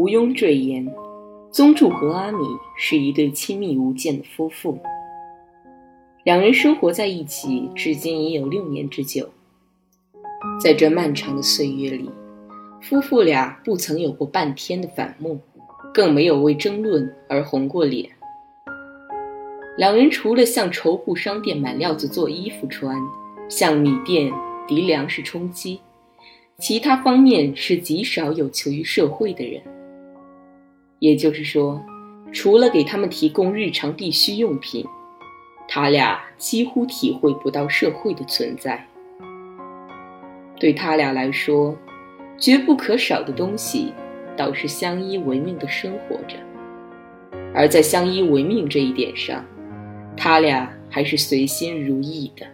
毋庸赘言，宗助和阿米是一对亲密无间的夫妇。两人生活在一起，至今已有六年之久。在这漫长的岁月里，夫妇俩不曾有过半天的反目，更没有为争论而红过脸。两人除了向绸布商店买料子做衣服穿，向米店抵粮食充饥，其他方面是极少有求于社会的人。也就是说，除了给他们提供日常必需用品，他俩几乎体会不到社会的存在。对他俩来说，绝不可少的东西，倒是相依为命的生活着。而在相依为命这一点上，他俩还是随心如意的。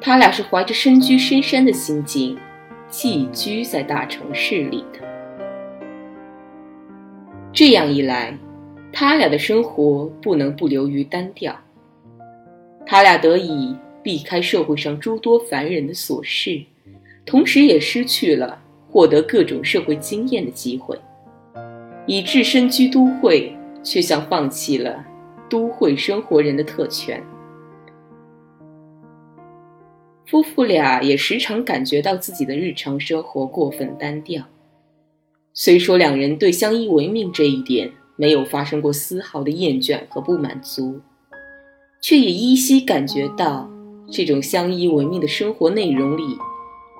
他俩是怀着身居深山的心境，寄居在大城市里的。这样一来，他俩的生活不能不流于单调。他俩得以避开社会上诸多烦人的琐事。同时也失去了获得各种社会经验的机会，以致身居都会，却像放弃了都会生活人的特权。夫妇俩也时常感觉到自己的日常生活过分单调。虽说两人对相依为命这一点没有发生过丝毫的厌倦和不满足，却也依稀感觉到这种相依为命的生活内容里。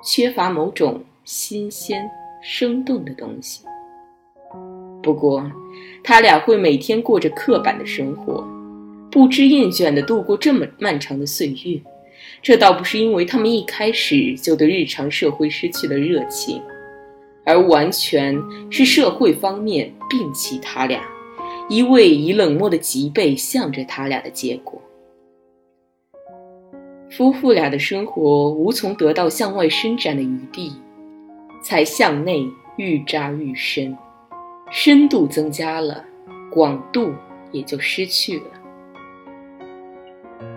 缺乏某种新鲜、生动的东西。不过，他俩会每天过着刻板的生活，不知厌倦地度过这么漫长的岁月。这倒不是因为他们一开始就对日常社会失去了热情，而完全是社会方面摒弃他俩，一味以冷漠的脊背向着他俩的结果。夫妇俩的生活无从得到向外伸展的余地，才向内愈扎愈深，深度增加了，广度也就失去了。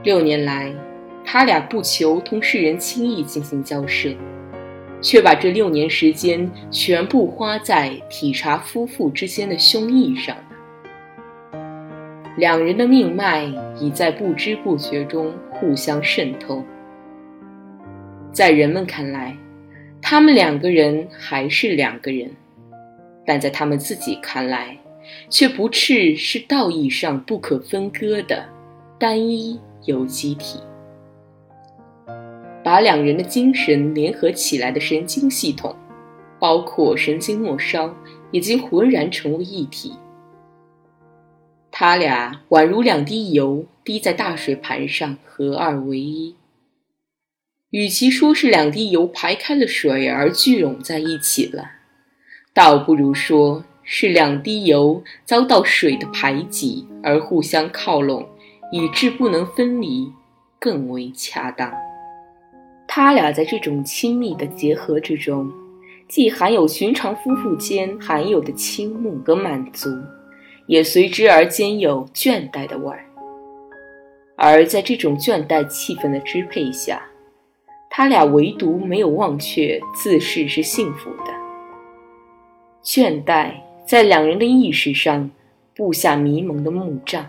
六年来，他俩不求同世人轻易进行交涉，却把这六年时间全部花在体察夫妇之间的胸臆上了。两人的命脉已在不知不觉中互相渗透，在人们看来，他们两个人还是两个人，但在他们自己看来，却不啻是道义上不可分割的单一有机体。把两人的精神联合起来的神经系统，包括神经末梢，已经浑然成为一体。他俩宛如两滴油滴在大水盘上，合二为一。与其说是两滴油排开了水而聚拢在一起了，倒不如说是两滴油遭到水的排挤而互相靠拢，以致不能分离，更为恰当。他俩在这种亲密的结合之中，既含有寻常夫妇间含有的倾慕和满足。也随之而兼有倦怠的味儿，而在这种倦怠气氛的支配下，他俩唯独没有忘却自视是幸福的。倦怠在两人的意识上布下迷蒙的幕障，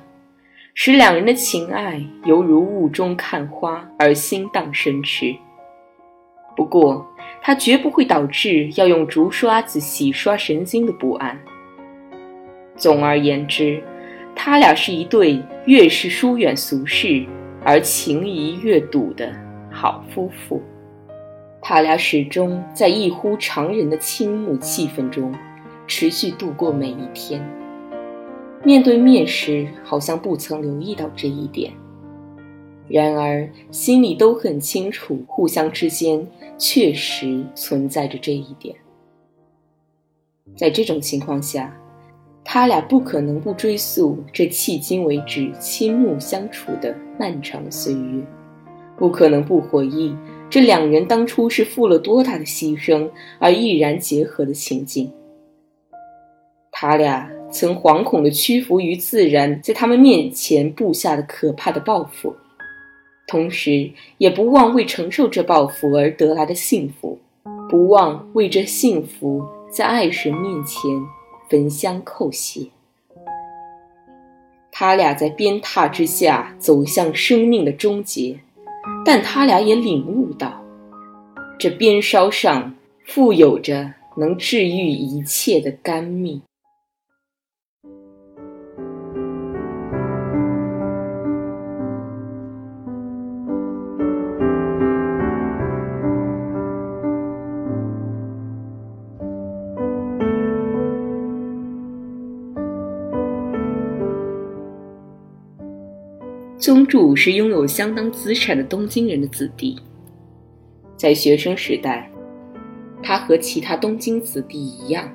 使两人的情爱犹如雾中看花而心荡神驰。不过，它绝不会导致要用竹刷子洗刷神经的不安。总而言之，他俩是一对越是疏远俗世而情谊越笃的好夫妇。他俩始终在异乎常人的倾慕气氛中持续度过每一天。面对面时，好像不曾留意到这一点；然而心里都很清楚，互相之间确实存在着这一点。在这种情况下，他俩不可能不追溯这迄今为止倾慕相处的漫长岁月，不可能不回忆。这两人当初是付了多大的牺牲而毅然结合的情景。他俩曾惶恐地屈服于自然在他们面前布下的可怕的报复，同时也不忘为承受这报复而得来的幸福，不忘为这幸福在爱神面前焚香叩谢。他俩在鞭挞之下走向生命的终结。但他俩也领悟到，这鞭梢上富有着能治愈一切的甘蜜。宗助是拥有相当资产的东京人的子弟，在学生时代，他和其他东京子弟一样，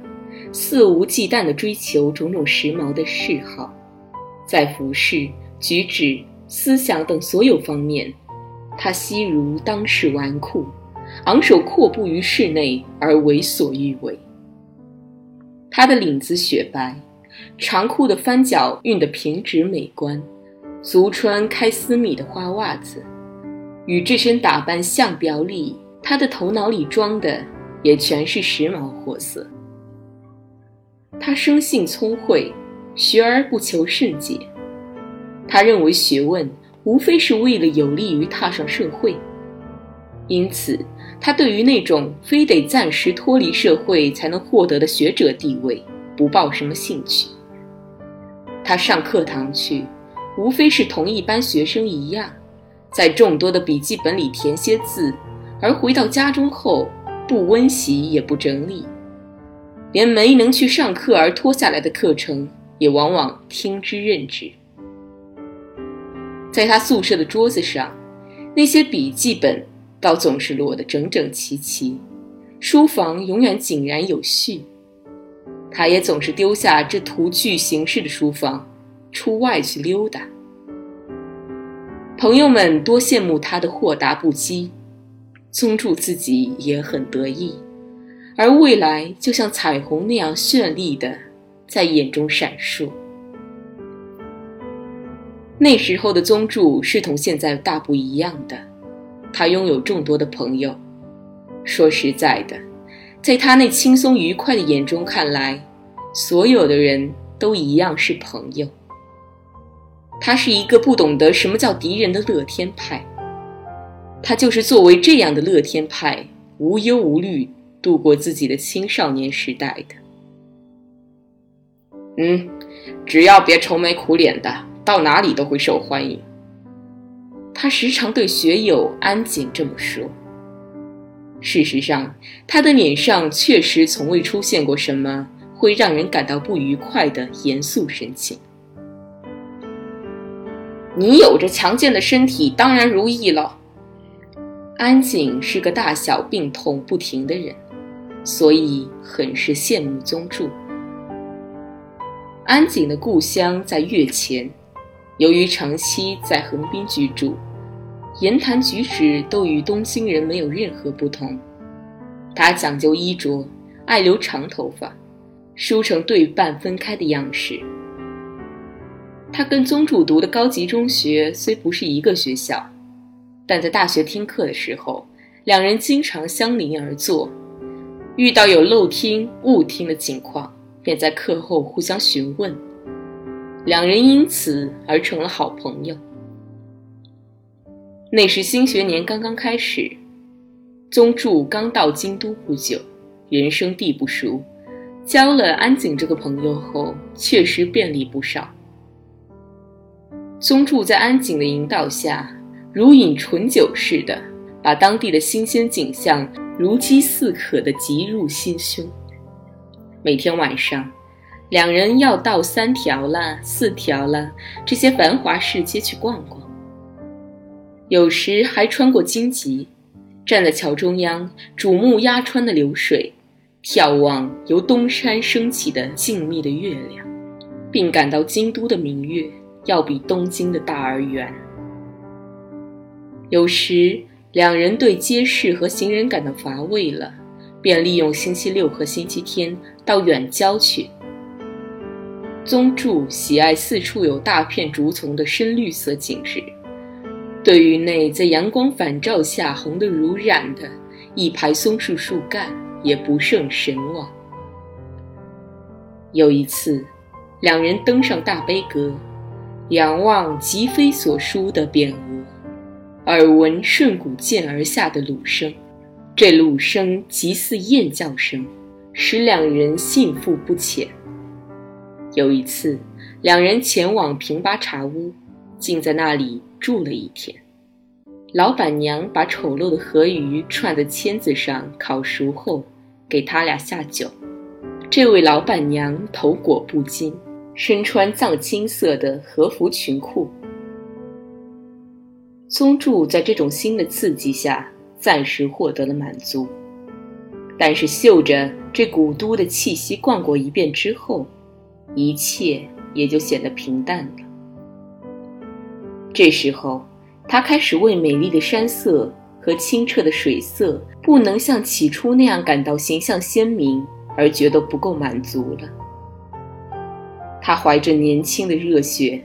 肆无忌惮地追求种种时髦的嗜好，在服饰、举止、思想等所有方面，他悉如当世纨绔，昂首阔步于室内而为所欲为。他的领子雪白，长裤的翻角熨得平直美观。足穿开丝米的花袜子，与这身打扮相表里，他的头脑里装的也全是时髦货色。他生性聪慧，学而不求甚解。他认为学问无非是为了有利于踏上社会，因此他对于那种非得暂时脱离社会才能获得的学者地位不抱什么兴趣。他上课堂去。无非是同一班学生一样，在众多的笔记本里填些字，而回到家中后不温习也不整理，连没能去上课而拖下来的课程也往往听之任之。在他宿舍的桌子上，那些笔记本倒总是摞得整整齐齐，书房永远井然有序。他也总是丢下这图具形式的书房。出外去溜达，朋友们多羡慕他的豁达不羁，宗助自己也很得意，而未来就像彩虹那样绚丽的在眼中闪烁。那时候的宗助是同现在大不一样的，他拥有众多的朋友。说实在的，在他那轻松愉快的眼中看来，所有的人都一样是朋友。他是一个不懂得什么叫敌人的乐天派，他就是作为这样的乐天派，无忧无虑度过自己的青少年时代的。嗯，只要别愁眉苦脸的，到哪里都会受欢迎。他时常对学友安井这么说。事实上，他的脸上确实从未出现过什么会让人感到不愉快的严肃神情。你有着强健的身体，当然如意了。安井是个大小病痛不停的人，所以很是羡慕宗助。安井的故乡在月前，由于长期在横滨居住，言谈举止都与东京人没有任何不同。他讲究衣着，爱留长头发，梳成对半分开的样式。他跟宗主读的高级中学虽不是一个学校，但在大学听课的时候，两人经常相邻而坐。遇到有漏听、误听的情况，便在课后互相询问，两人因此而成了好朋友。那时新学年刚刚开始，宗助刚到京都不久，人生地不熟，交了安井这个朋友后，确实便利不少。宗助在安井的引导下，如饮醇酒似的，把当地的新鲜景象如饥似渴地急入心胸。每天晚上，两人要到三条啦、四条啦这些繁华市街去逛逛，有时还穿过荆棘，站在桥中央，瞩目压川的流水，眺望由东山升起的静谧的月亮，并感到京都的明月。要比东京的大而圆。有时，两人对街市和行人感到乏味了，便利用星期六和星期天到远郊去。宗助喜爱四处有大片竹丛的深绿色景致，对于那在阳光反照下红得如染的一排松树树干也不胜神往。有一次，两人登上大悲阁。仰望吉飞所书的匾额，耳闻顺古涧而下的鲁声，这鲁声极似雁叫声，使两人信服不浅。有一次，两人前往平八茶屋，竟在那里住了一天。老板娘把丑陋的河鱼串在签子上烤熟后，给他俩下酒。这位老板娘头裹布巾。身穿藏青色的和服裙裤，宗助在这种新的刺激下暂时获得了满足，但是嗅着这古都的气息逛过一遍之后，一切也就显得平淡了。这时候，他开始为美丽的山色和清澈的水色不能像起初那样感到形象鲜明而觉得不够满足了。他怀着年轻的热血，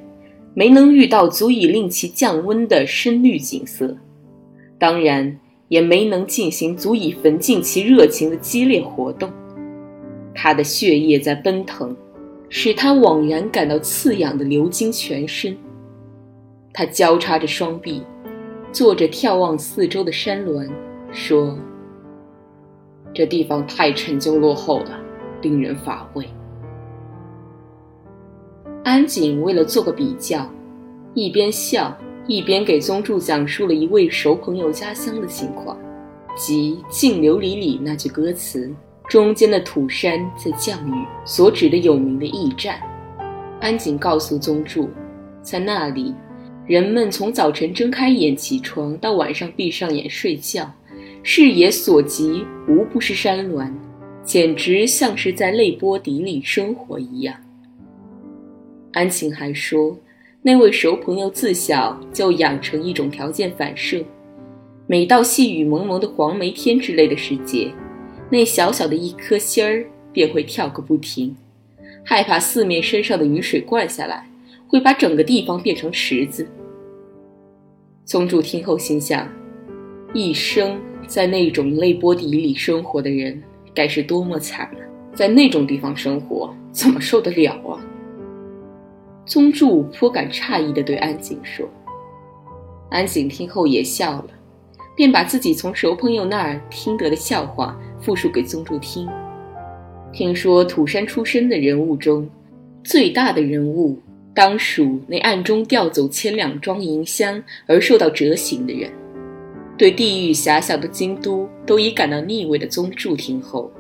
没能遇到足以令其降温的深绿景色，当然也没能进行足以焚尽其热情的激烈活动。他的血液在奔腾，使他惘然感到刺痒的流经全身。他交叉着双臂，坐着眺望四周的山峦，说：“这地方太陈旧落后了，令人乏味。”安井为了做个比较，一边笑一边给宗助讲述了一位熟朋友家乡的情况，即《镜琉璃》里那句歌词中间的土山在降雨所指的有名的驿站。安井告诉宗助，在那里，人们从早晨睁开眼起床到晚上闭上眼睡觉，视野所及无不是山峦，简直像是在泪波底里生活一样。安晴还说，那位熟朋友自小就养成一种条件反射，每到细雨蒙蒙的黄梅天之类的时节，那小小的一颗心儿便会跳个不停，害怕四面身上的雨水灌下来，会把整个地方变成池子。宗主听后心想，一生在那种泪波底里生活的人，该是多么惨啊！在那种地方生活，怎么受得了啊？宗助颇感诧异地对安井说：“安井听后也笑了，便把自己从熟朋友那儿听得的笑话复述给宗助听。听说土山出身的人物中，最大的人物当属那暗中调走千两装银箱而受到折刑的人。对地域狭小的京都都已感到腻味的宗助听后，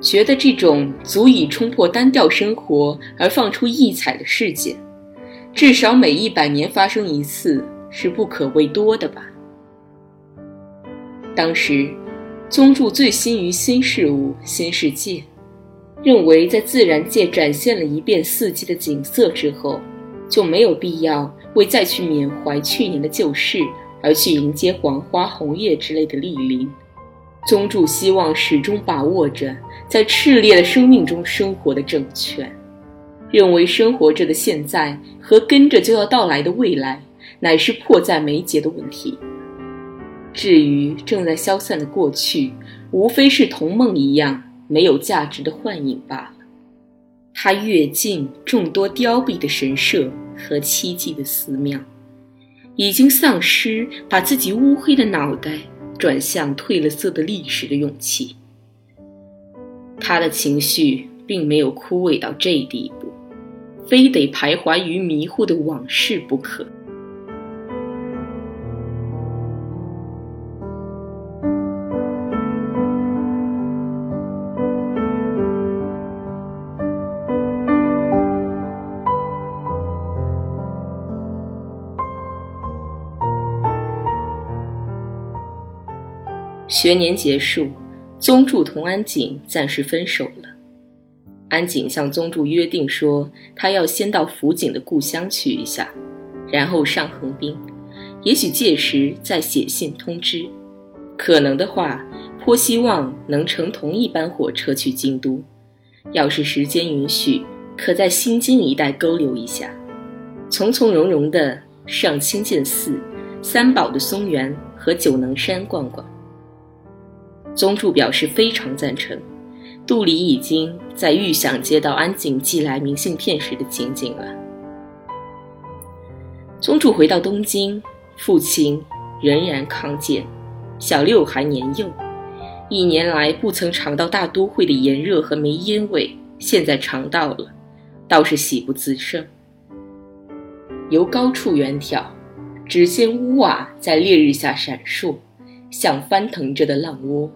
觉得这种足以冲破单调生活而放出异彩的事件。”至少每一百年发生一次是不可谓多的吧。当时，宗助醉心于新事物、新世界，认为在自然界展现了一遍四季的景色之后，就没有必要为再去缅怀去年的旧事而去迎接黄花红叶之类的莅临。宗助希望始终把握着在炽烈的生命中生活的政权。认为生活着的现在和跟着就要到来的未来，乃是迫在眉睫的问题。至于正在消散的过去，无非是同梦一样没有价值的幻影罢了。他跃进众多凋敝的神社和凄寂的寺庙，已经丧失把自己乌黑的脑袋转向褪了色的历史的勇气。他的情绪并没有枯萎到这地步。非得徘徊于迷糊的往事不可。学年结束，宗助同安景暂时分手了。安井向宗助约定说，他要先到福景的故乡去一下，然后上横滨，也许届时再写信通知。可能的话，颇希望能乘同一班火车去京都。要是时间允许，可在新津一带勾留一下，从从容容的上清见寺、三宝的松原和九能山逛逛。宗助表示非常赞成，肚里已经在预想接到安井寄来明信片时的情景了。宗主回到东京，父亲仍然康健，小六还年幼，一年来不曾尝到大都会的炎热和煤烟味，现在尝到了，倒是喜不自胜。由高处远眺，只见屋瓦在烈日下闪烁，像翻腾着的浪窝。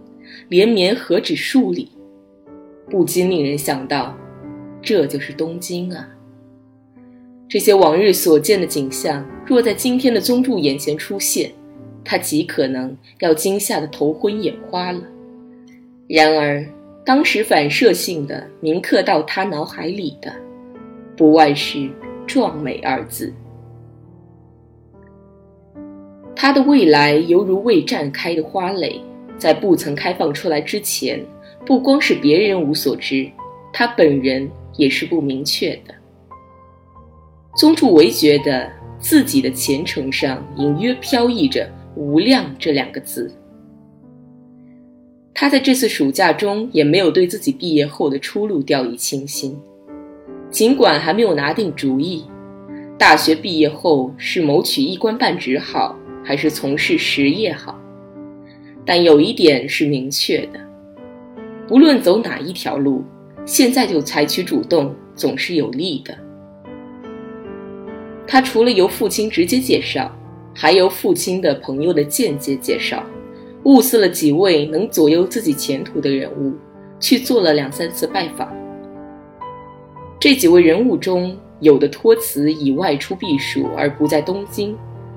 连绵何止数里，不禁令人想到，这就是东京啊！这些往日所见的景象，若在今天的宗助眼前出现，他极可能要惊吓得头昏眼花了。然而，当时反射性的铭刻到他脑海里的，不外是“壮美”二字。他的未来犹如未绽开的花蕾。在不曾开放出来之前，不光是别人无所知，他本人也是不明确的。宗助唯觉得自己的前程上隐约飘逸着“无量”这两个字。他在这次暑假中也没有对自己毕业后的出路掉以轻心，尽管还没有拿定主意，大学毕业后是谋取一官半职好，还是从事实业好。但有一点是明确的，无论走哪一条路，现在就采取主动总是有利的。他除了由父亲直接介绍，还由父亲的朋友的间接介绍，物色了几位能左右自己前途的人物，去做了两三次拜访。这几位人物中，有的托辞已外出避暑而不在东京，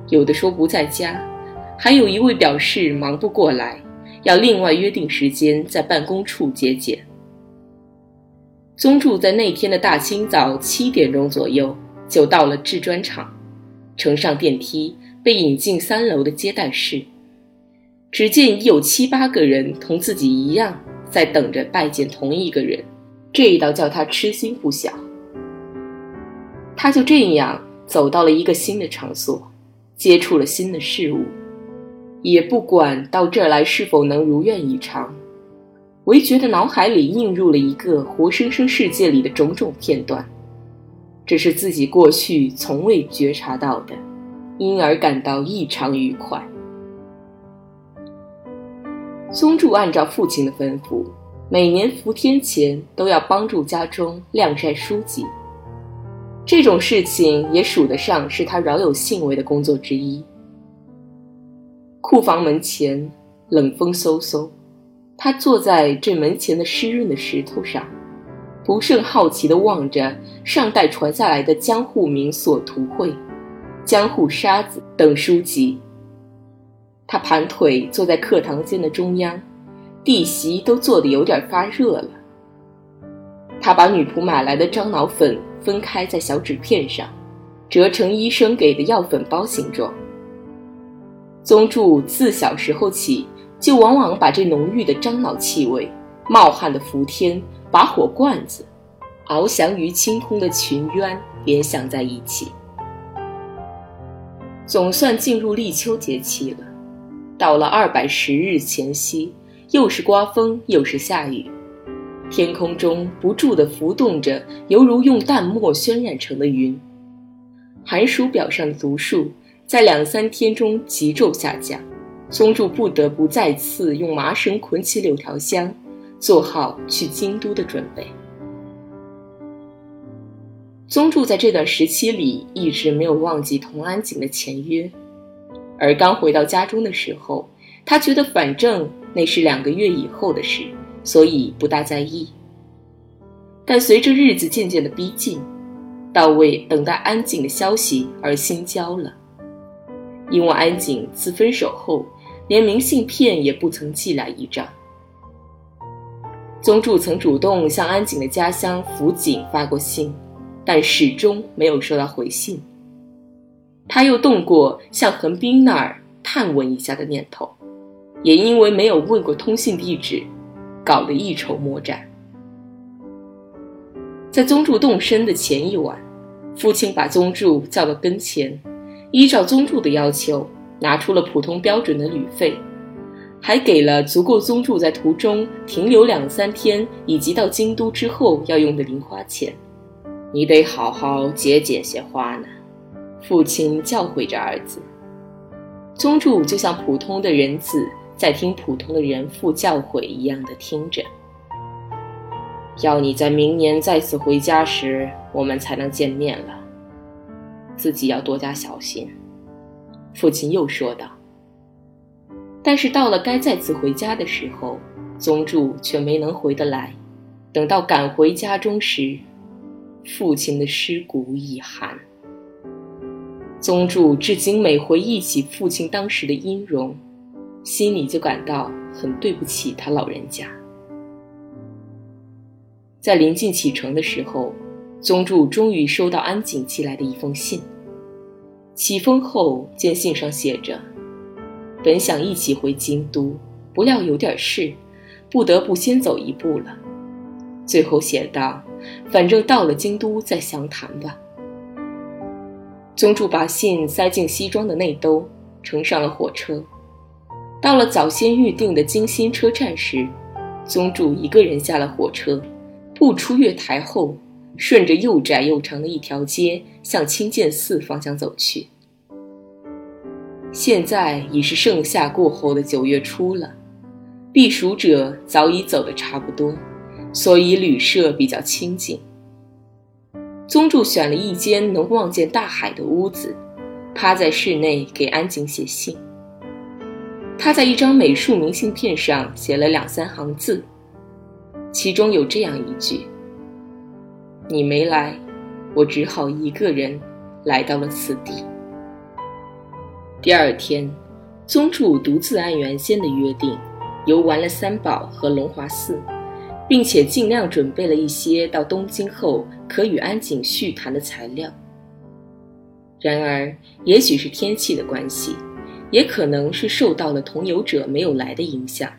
有的说不在家。还有一位表示忙不过来，要另外约定时间在办公处接见。宗助在那天的大清早七点钟左右就到了制砖厂，乘上电梯，被引进三楼的接待室。只见已有七八个人同自己一样在等着拜见同一个人，这一倒叫他吃惊不小。他就这样走到了一个新的场所，接触了新的事物。也不管到这儿来是否能如愿以偿，唯觉得脑海里映入了一个活生生世界里的种种片段，这是自己过去从未觉察到的，因而感到异常愉快。宗助按照父亲的吩咐，每年伏天前都要帮助家中晾晒书籍，这种事情也数得上是他饶有兴味的工作之一。库房门前，冷风嗖嗖。他坐在这门前的湿润的石头上，不胜好奇地望着上代传下来的江户名所图绘、江户沙子等书籍。他盘腿坐在课堂间的中央，地席都坐得有点发热了。他把女仆买来的樟脑粉分开在小纸片上，折成医生给的药粉包形状。宗助自小时候起，就往往把这浓郁的樟脑气味、冒汗的伏天、拔火罐子、翱翔于青空的群鸢联想在一起。总算进入立秋节气了，到了二百十日前夕，又是刮风又是下雨，天空中不住地浮动着犹如用淡墨渲染成的云，寒暑表上的读数。在两三天中急骤下降，宗助不得不再次用麻绳捆起柳条箱，做好去京都的准备。宗助在这段时期里一直没有忘记同安景的前约，而刚回到家中的时候，他觉得反正那是两个月以后的事，所以不大在意。但随着日子渐渐的逼近，到为等待安景的消息而心焦了，因为安景自分手后，连明信片也不曾寄来一张。宗助曾主动向安景的家乡福井发过信。但始终没有收到回信。他又动过向横滨那儿探问一下的念头，也因为没有问过通信地址，搞得一筹莫展。在宗助动身的前一晚，父亲把宗助叫到跟前，依照宗助的要求，拿出了普通标准的旅费，还给了足够宗助在途中停留两三天以及到京都之后要用的零花钱。你得好好节俭些花呢，父亲教诲着儿子。宗助就像普通的人子在听普通的人父教诲一样的听着。要你在明年再次回家时，我们才能见面了。自己要多加小心。父亲又说道。但是到了该再次回家的时候，宗助却没能回得来。等到赶回家中时，父亲的尸骨已寒，宗助至今每回忆起父亲当时的音容，心里就感到很对不起他老人家。在临近启程的时候，宗助终于收到安井寄来的一封信。启封后，见信上写着：“本想一起回京都，不料有点事，不得不先走一步了。”最后写道。反正到了京都再详谈吧。宗助把信塞进西装的内兜，乘上了火车。到了早先预定的京新车站时，宗助一个人下了火车，不出月台后，顺着又窄又长的一条街向清涧寺方向走去。现在已是盛夏过后的九月初了，避暑者早已走得差不多。所以旅社比较清静。宗助选了一间能望见大海的屋子，趴在室内给安井写信。他在一张美术明信片上写了两三行字，其中有这样一句：“你没来，我只好一个人来到了此地。”第二天，宗助独自按原先的约定，游玩了三宝和龙华寺。并且尽量准备了一些到东京后可与安井叙谈的材料。然而，也许是天气的关系，也可能是受到了同游者没有来的影响，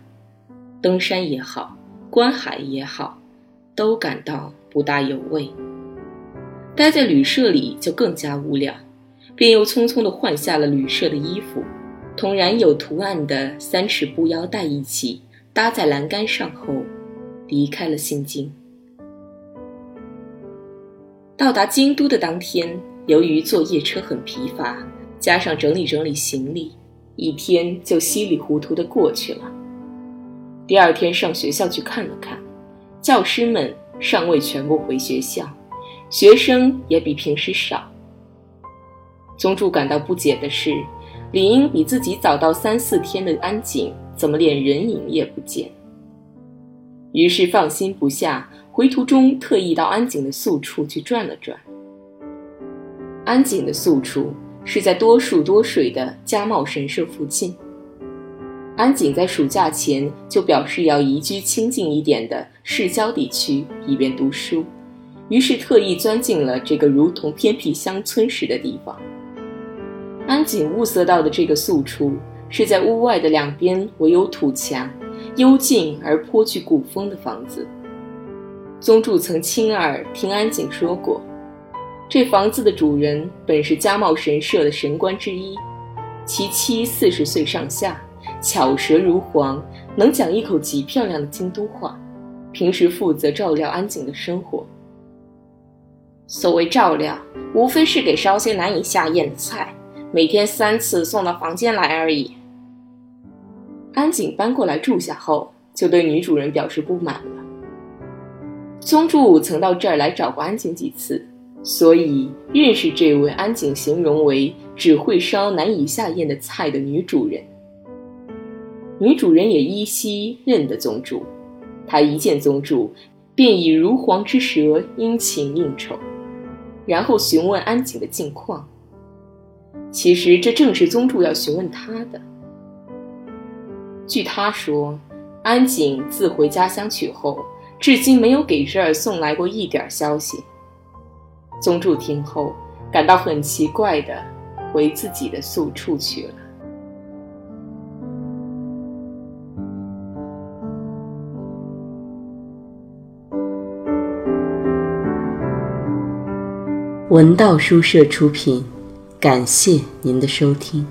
登山也好，观海也好，都感到不大有味。待在旅社里就更加无聊，便又匆匆地换下了旅社的衣服，同染有图案的三尺布腰带一起搭在栏杆上后。离开了新京。到达京都的当天，由于坐夜车很疲乏，加上整理整理行李，一天就稀里糊涂的过去了。第二天上学校去看了看，教师们尚未全部回学校，学生也比平时少。宗助感到不解的是，理应比自己早到三四天的安井，怎么连人影也不见？于是放心不下，回途中特意到安井的宿处去转了转。安井的宿处是在多树多水的家茂神社附近。安井在暑假前就表示要移居清静一点的市郊地区，以便读书，于是特意钻进了这个如同偏僻乡村似的地方。安井物色到的这个宿处，是在屋外的两边唯有土墙。幽静而颇具古风的房子。宗助曾亲耳听安井说过，这房子的主人本是家茂神社的神官之一，其妻四十岁上下，巧舌如簧，能讲一口极漂亮的京都话，平时负责照料安井的生活。所谓照料，无非是给烧些难以下咽的菜，每天三次送到房间来而已。安井搬过来住下后，就对女主人表示不满了。宗助曾到这儿来找过安井几次，所以认识这位安井形容为只会烧难以下咽的菜的女主人。女主人也依稀认得宗主，他一见宗主，便以如簧之舌殷勤应酬，然后询问安井的近况。其实这正是宗主要询问他的。据他说，安井自回家乡去后，至今没有给这儿送来过一点消息。宗助听后，感到很奇怪的，回自己的宿处去了。文道书社出品，感谢您的收听。